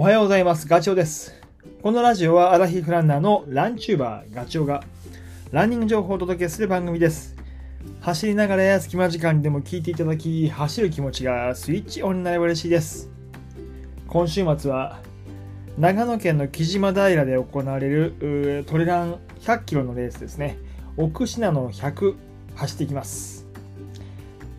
おはようございます。ガチョウです。このラジオはアラヒフランナーのランチューバーガチョウがランニング情報をお届けする番組です。走りながらや隙間時間にでも聞いていただき、走る気持ちがスイッチオンになれば嬉しいです。今週末は長野県の木島平で行われるトレラン100キロのレースですね。奥信濃100走っていきます。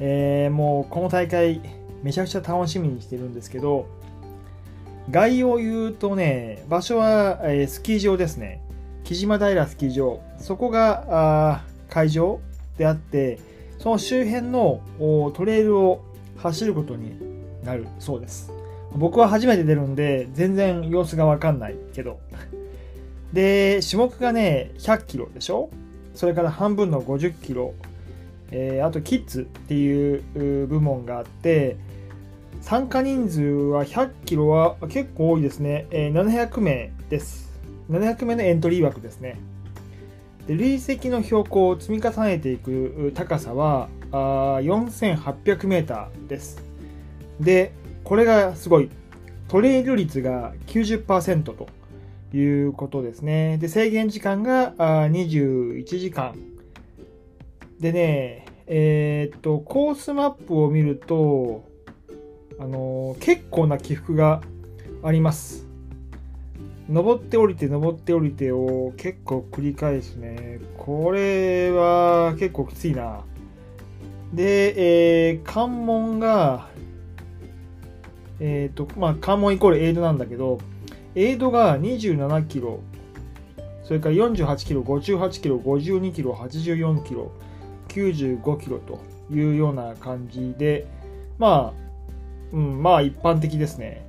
えーもうこの大会めちゃくちゃ楽しみにしてるんですけど、概要を言うとね、場所は、えースキー場ですね。木島平スキー場。そこが会場であって、その周辺のトレイルを走ることになるそうです。僕は初めて出るんで、全然様子がわかんないけど。で、種目がね、100キロでしょ？それから半分の50キロ。えーあとキッズっていう部門があって、参加人数は100キロは結構多いですね。えー700名です。700名のエントリー枠ですね。で累積の標高を積み重ねていく高さは4800メーターです。で、これがすごい。トレイル率が90%ということですね。で、制限時間が21時間。でね、えーっと、コースマップを見ると、あのー結構な起伏があります。登って降りて登って降りてを結構繰り返すね。これは結構きついな。で、えー関門が、えっ、と、まあ、関門イコールエイドなんだけど、エイドが27キロ、それから48キロ、58キロ、52キロ、84キロ、95キロというような感じで、まあ、うん、まあ一般的ですね。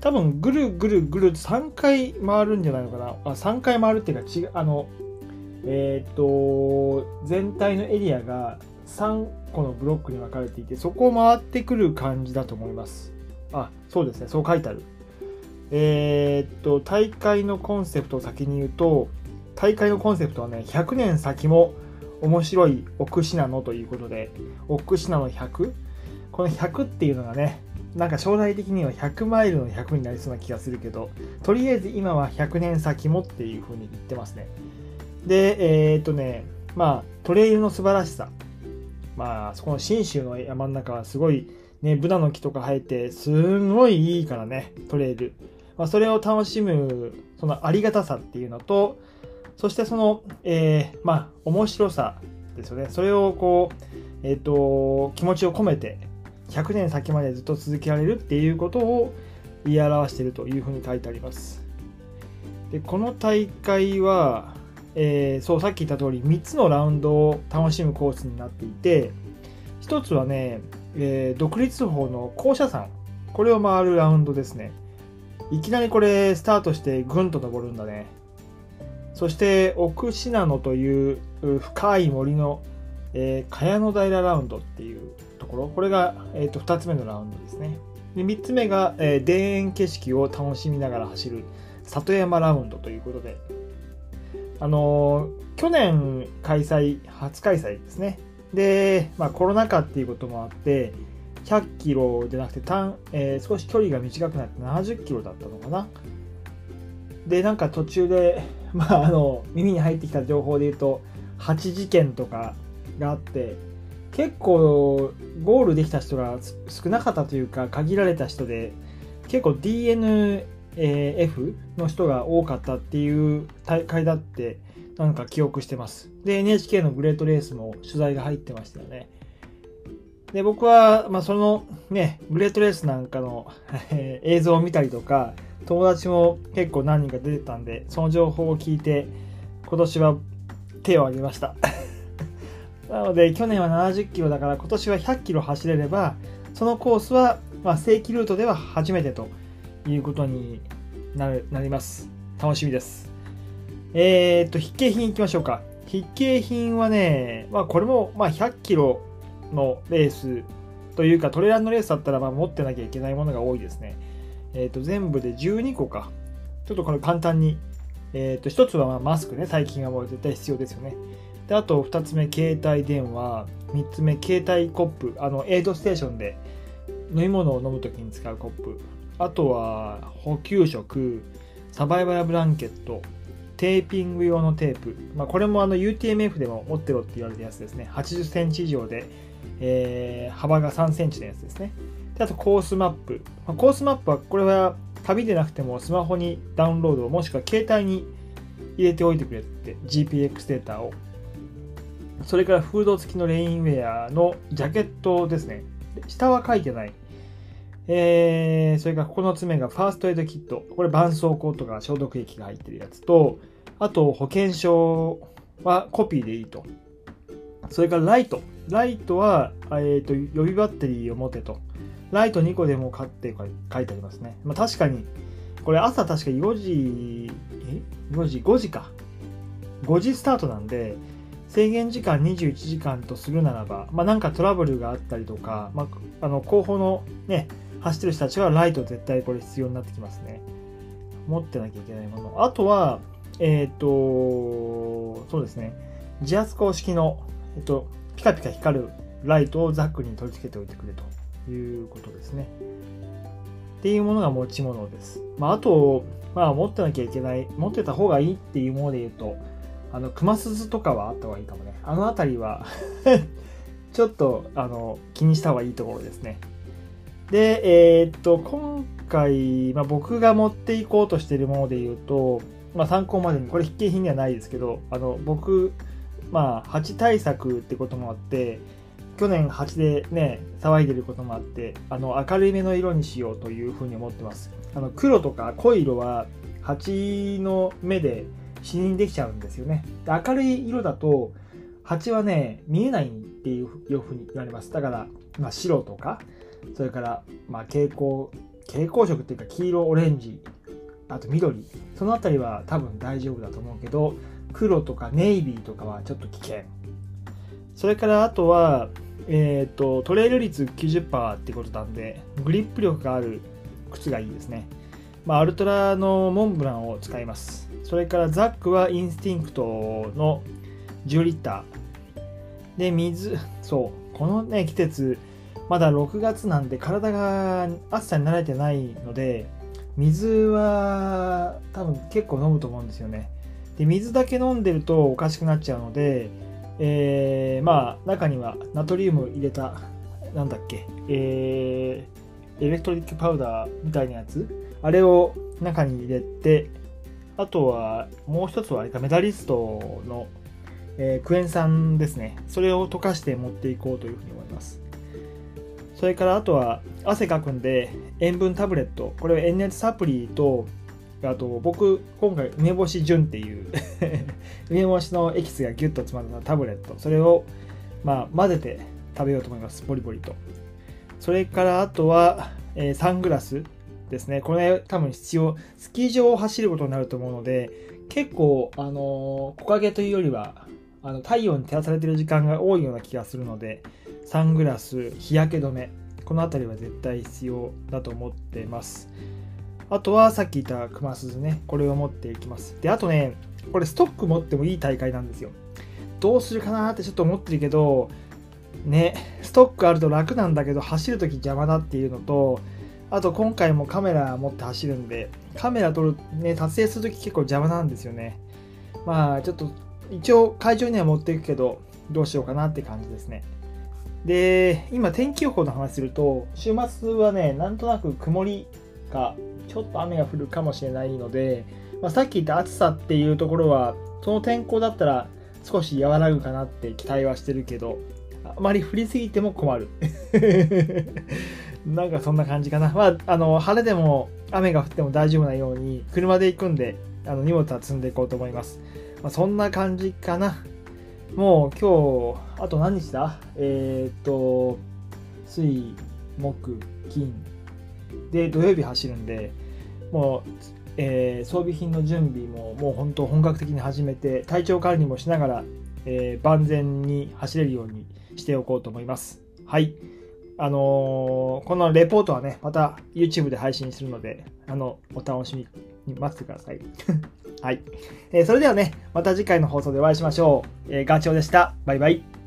多分ぐるぐるぐる3回回るんじゃないのかな。あ3回回るっていうか違う、あの、えーっと、全体のエリアが3個のブロックに分かれていて、そこを回ってくる感じだと思います。あ、そうですね、そう書いてある。えーっと、大会のコンセプトを先に言うと、大会のコンセプトはね、100年先も面白い奥信濃ということで、奥信濃100この100っていうのがね、なんか将来的には100マイルの100になりそうな気がするけど、とりあえず今は100年先もっていう風に言ってますね。で、えーっとね、まあ、トレイルの素晴らしさ。まあ、そこの信州の山の中はすごい、ね、ブナの木とか生えて、すんごいいいからね、トレイル。まあ、それを楽しむ、そのありがたさっていうのと、そしてその、えーまあ、面白さですよね。それをこう、えっ、と、気持ちを込めて、100年先までずっと続けられるっていうことを言い表しているというふうに書いてあります。で、この大会は、えーそう、さっき言った通り、3つのラウンドを楽しむコースになっていて、1つはね、えー独立峰の校舎山。これを回るラウンドですね。いきなりこれ、スタートしてぐんと登るんだね。そして、奥信濃という深い森の、えー、茅野平ラウンドっていうところ。これが、えー、と2つ目のラウンドですね。で3つ目が、えー田園景色を楽しみながら走る里山ラウンドということで、あのー去年開催、初開催ですね。で、まあ、コロナ禍っていうこともあって、100キロじゃなくて単、えー少し距離が短くなって70キロだったのかな。で、なんか途中で、まあ、あの、耳に入ってきた情報で言うと、8事件とかがあって、結構ゴールできた人が少なかったというか、限られた人で、結構 DNF の人が多かったっていう大会だって、なんか記憶してます。で、NHK のグレートレースも取材が入ってましたよね。で、僕は、まあ、そのね、グレートレースなんかの 映像を見たりとか、友達も結構何人か出てたんで、その情報を聞いて、今年は手を挙げました。なので、去年は70キロだから、今年は100キロ走れれば、そのコースは、まあ、正規ルートでは初めてということになるなります。楽しみです。えー、っと、筆記品いきましょうか。筆記品はね、まあ、これも、まあ、100キロのレースというか、トレランのレースだったら、まあ、持ってなきゃいけないものが多いですね。えー、っと、全部で12個か。ちょっとこれ簡単に。えー、っと、一つはまあマスクね、最近はもう絶対必要ですよね。で、あと2つ目、携帯電話。3つ目、携帯コップ。あの、エイドステーションで飲み物を飲むときに使うコップ。あとは補給食、サバイバルブランケット、テーピング用のテープ、まあ、これもあの UTMF でも持ってろって言われたやつですね。80センチ以上で、えー、幅が3センチのやつですね。であとコースマップ。まあ、コースマップはこれは旅でなくてもスマホにダウンロードもしくは携帯に入れておいてくれって GPX データを。それからフード付きのレインウェアのジャケットですね。下は書いてない。えー、それから9つ目がファーストエイドキット。これ絆創膏とか消毒液が入ってるやつと、あと保険証はコピーでいいと。それからライト。ライトは、えーと、予備バッテリーを持てと。ライト2個でも買って書いてありますね。まあ、確かに、これ朝確か4時、え ?4 時、5時か。5時スタートなんで、制限時間21時間とするならば、まあ、なんかトラブルがあったりとか、まあ、あの後方のね、走ってる人たちはライト絶対これ必要になってきますね。持ってなきゃいけないもの。あとは、えっ、ー、と、そうですね。自圧公式の、えっ、と、ピカピカ光るライトをザックに取り付けておいてくれということですね。っていうものが持ち物です。まあ、あと、まあ、持ってなきゃいけない、持ってた方がいいっていうもので言うと、あの、熊鈴とかはあった方がいいかもね。あの辺りは ちょっと、あの、気にした方がいいところですね。で、えー、っと、今回、まあ、僕が持っていこうとしているもので言うと、まあ、参考までに、これ必見品ではないですけど、あの、僕、まあ、蜂対策ってこともあって、去年蜂でね、騒いでることもあって、あの、明るい目の色にしようというふうに思ってます。あの、黒とか濃い色は、蜂の目で死にできちゃうんですよね。で明るい色だと、蜂はね、見えないっていうふうに言われます。だから、まあ、白とか、それから、まあ、蛍光、蛍光色っていうか黄色、オレンジ、あと緑、そのあたりは多分大丈夫だと思うけど、黒とかネイビーとかはちょっと危険。それからあとは、えっ、ー、と、トレイル率90%ってことなんで、グリップ力がある靴がいいですね。まあ、アルトラのモンブランを使います。それからザックはインスティンクトの10リッター。で、水、そう、このね、季節、まだ6月なんで体が暑さに慣れてないので、水は多分結構飲むと思うんですよね。で、水だけ飲んでるとおかしくなっちゃうので、えー、まあ、中にはナトリウム入れた、なんだっけ、えー、エレクトリックパウダーみたいなやつ、あれを中に入れて、あとは、もう一つはあれか、メダリストの、えー、クエン酸ですね。それを溶かして持っていこうというふうに思います。それからあとは、汗かくんで、塩分タブレット。これは塩熱サプリと、あと僕、今回、梅干し純っていう 梅干しのエキスがギュッと詰まったタブレット。それを、まあ、混ぜて食べようと思います。ポリポリと。それからあとは、えー、サングラス。ですね。これ多分必要、スキー場を走ることになると思うので、結構、あの木陰というよりは、あの太陽に照らされてる時間が多いような気がするので、サングラス、日焼け止め、この辺りは絶対必要だと思ってます。あとはさっき言ったクマスズね、これを持っていきます。で、あとね、これストック持ってもいい大会なんですよ。どうするかなってちょっと思ってるけど、ね、ストックあると楽なんだけど、走るとき邪魔だっていうのと、あと今回もカメラ持って走るんで、カメラ撮る、ね、撮影するとき結構邪魔なんですよね。まあちょっと一応会場には持っていくけど、どうしようかなって感じですね。で、今天気予報の話すると、週末はね、なんとなく曇りか、ちょっと雨が降るかもしれないので、まあ、さっき言った暑さっていうところは、その天候だったら少し和らぐかなって期待はしてるけど、あまり降りすぎても困る。なんかそんな感じかな。まあ、あの、晴れでも雨が降っても大丈夫なように、車で行くんで、あの荷物は積んでいこうと思います。まあ、そんな感じかな。もう今日、あと何日だ？えー、っと、水、木、金。で、土曜日走るんで、もう、えー、装備品の準備ももう本当本格的に始めて、体調管理もしながら、えー、万全に走れるようにしておこうと思います。はい。あのー、このレポートはね、また YouTube で配信するので、あの、お楽しみに待っててください。はい。えー、それではね、また次回の放送でお会いしましょう。えー、ガチョウでした。バイバイ。